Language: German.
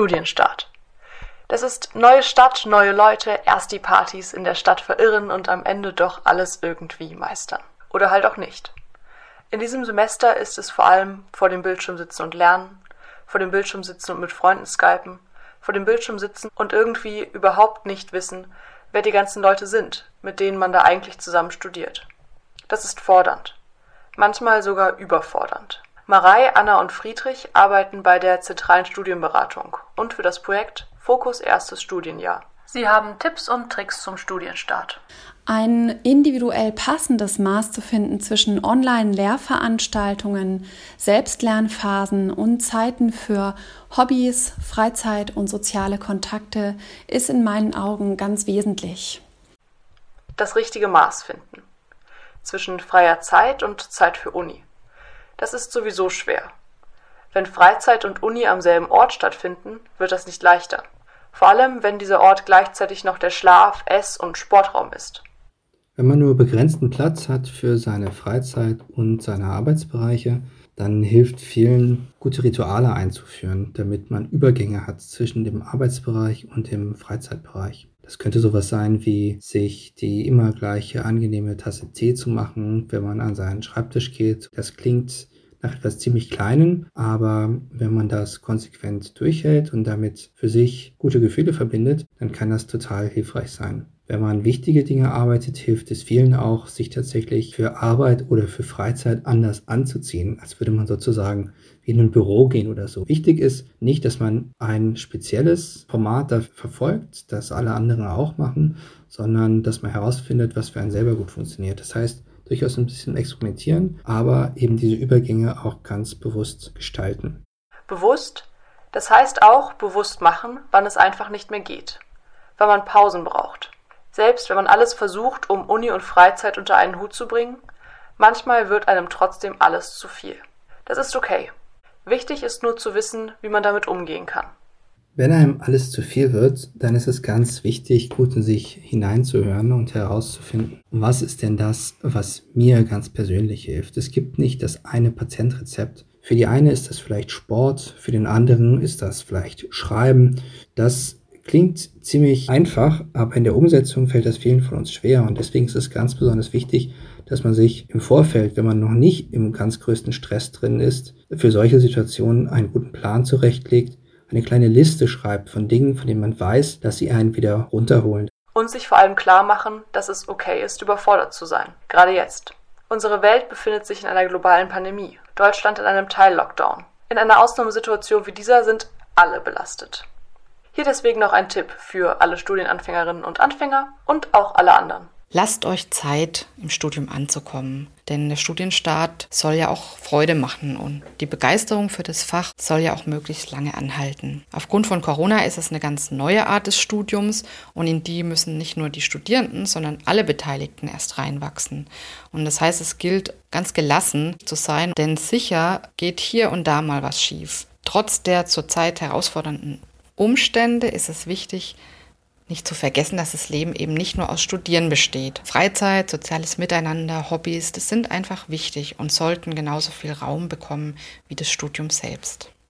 Studienstart. Das ist neue Stadt, neue Leute, erst die Partys in der Stadt verirren und am Ende doch alles irgendwie meistern. Oder halt auch nicht. In diesem Semester ist es vor allem vor dem Bildschirm sitzen und lernen, vor dem Bildschirm sitzen und mit Freunden skypen, vor dem Bildschirm sitzen und irgendwie überhaupt nicht wissen, wer die ganzen Leute sind, mit denen man da eigentlich zusammen studiert. Das ist fordernd. Manchmal sogar überfordernd. Marei, Anna und Friedrich arbeiten bei der zentralen Studienberatung und für das Projekt Fokus erstes Studienjahr. Sie haben Tipps und Tricks zum Studienstart. Ein individuell passendes Maß zu finden zwischen Online-Lehrveranstaltungen, Selbstlernphasen und Zeiten für Hobbys, Freizeit und soziale Kontakte ist in meinen Augen ganz wesentlich. Das richtige Maß finden. Zwischen freier Zeit und Zeit für Uni. Das ist sowieso schwer. Wenn Freizeit und Uni am selben Ort stattfinden, wird das nicht leichter. Vor allem, wenn dieser Ort gleichzeitig noch der Schlaf-, Ess- und Sportraum ist. Wenn man nur begrenzten Platz hat für seine Freizeit und seine Arbeitsbereiche, dann hilft vielen, gute Rituale einzuführen, damit man Übergänge hat zwischen dem Arbeitsbereich und dem Freizeitbereich. Das könnte sowas sein wie sich die immer gleiche angenehme Tasse Tee zu machen, wenn man an seinen Schreibtisch geht. Das klingt nach etwas ziemlich Kleinem, aber wenn man das konsequent durchhält und damit für sich gute Gefühle verbindet, dann kann das total hilfreich sein. Wenn man wichtige Dinge arbeitet, hilft es vielen auch, sich tatsächlich für Arbeit oder für Freizeit anders anzuziehen, als würde man sozusagen wie in ein Büro gehen oder so. Wichtig ist nicht, dass man ein spezielles Format da verfolgt, das alle anderen auch machen, sondern dass man herausfindet, was für einen selber gut funktioniert. Das heißt, durchaus ein bisschen experimentieren, aber eben diese Übergänge auch ganz bewusst gestalten. Bewusst? Das heißt auch bewusst machen, wann es einfach nicht mehr geht, wann man Pausen braucht. Selbst wenn man alles versucht, um Uni und Freizeit unter einen Hut zu bringen, manchmal wird einem trotzdem alles zu viel. Das ist okay. Wichtig ist nur zu wissen, wie man damit umgehen kann. Wenn einem alles zu viel wird, dann ist es ganz wichtig, gut in sich hineinzuhören und herauszufinden, was ist denn das, was mir ganz persönlich hilft. Es gibt nicht das eine Patentrezept. Für die eine ist das vielleicht Sport, für den anderen ist das vielleicht Schreiben. Das klingt ziemlich einfach, aber in der Umsetzung fällt das vielen von uns schwer und deswegen ist es ganz besonders wichtig, dass man sich im Vorfeld, wenn man noch nicht im ganz größten Stress drin ist, für solche Situationen einen guten Plan zurechtlegt eine kleine Liste schreibt von Dingen, von denen man weiß, dass sie einen wieder runterholen. Und sich vor allem klar machen, dass es okay ist, überfordert zu sein. Gerade jetzt. Unsere Welt befindet sich in einer globalen Pandemie. Deutschland in einem Teil-Lockdown. In einer Ausnahmesituation wie dieser sind alle belastet. Hier deswegen noch ein Tipp für alle Studienanfängerinnen und Anfänger und auch alle anderen. Lasst euch Zeit, im Studium anzukommen, denn der Studienstart soll ja auch Freude machen und die Begeisterung für das Fach soll ja auch möglichst lange anhalten. Aufgrund von Corona ist es eine ganz neue Art des Studiums und in die müssen nicht nur die Studierenden, sondern alle Beteiligten erst reinwachsen. Und das heißt, es gilt ganz gelassen zu sein, denn sicher geht hier und da mal was schief. Trotz der zurzeit herausfordernden Umstände ist es wichtig, nicht zu vergessen, dass das Leben eben nicht nur aus Studieren besteht. Freizeit, soziales Miteinander, Hobbys, das sind einfach wichtig und sollten genauso viel Raum bekommen wie das Studium selbst.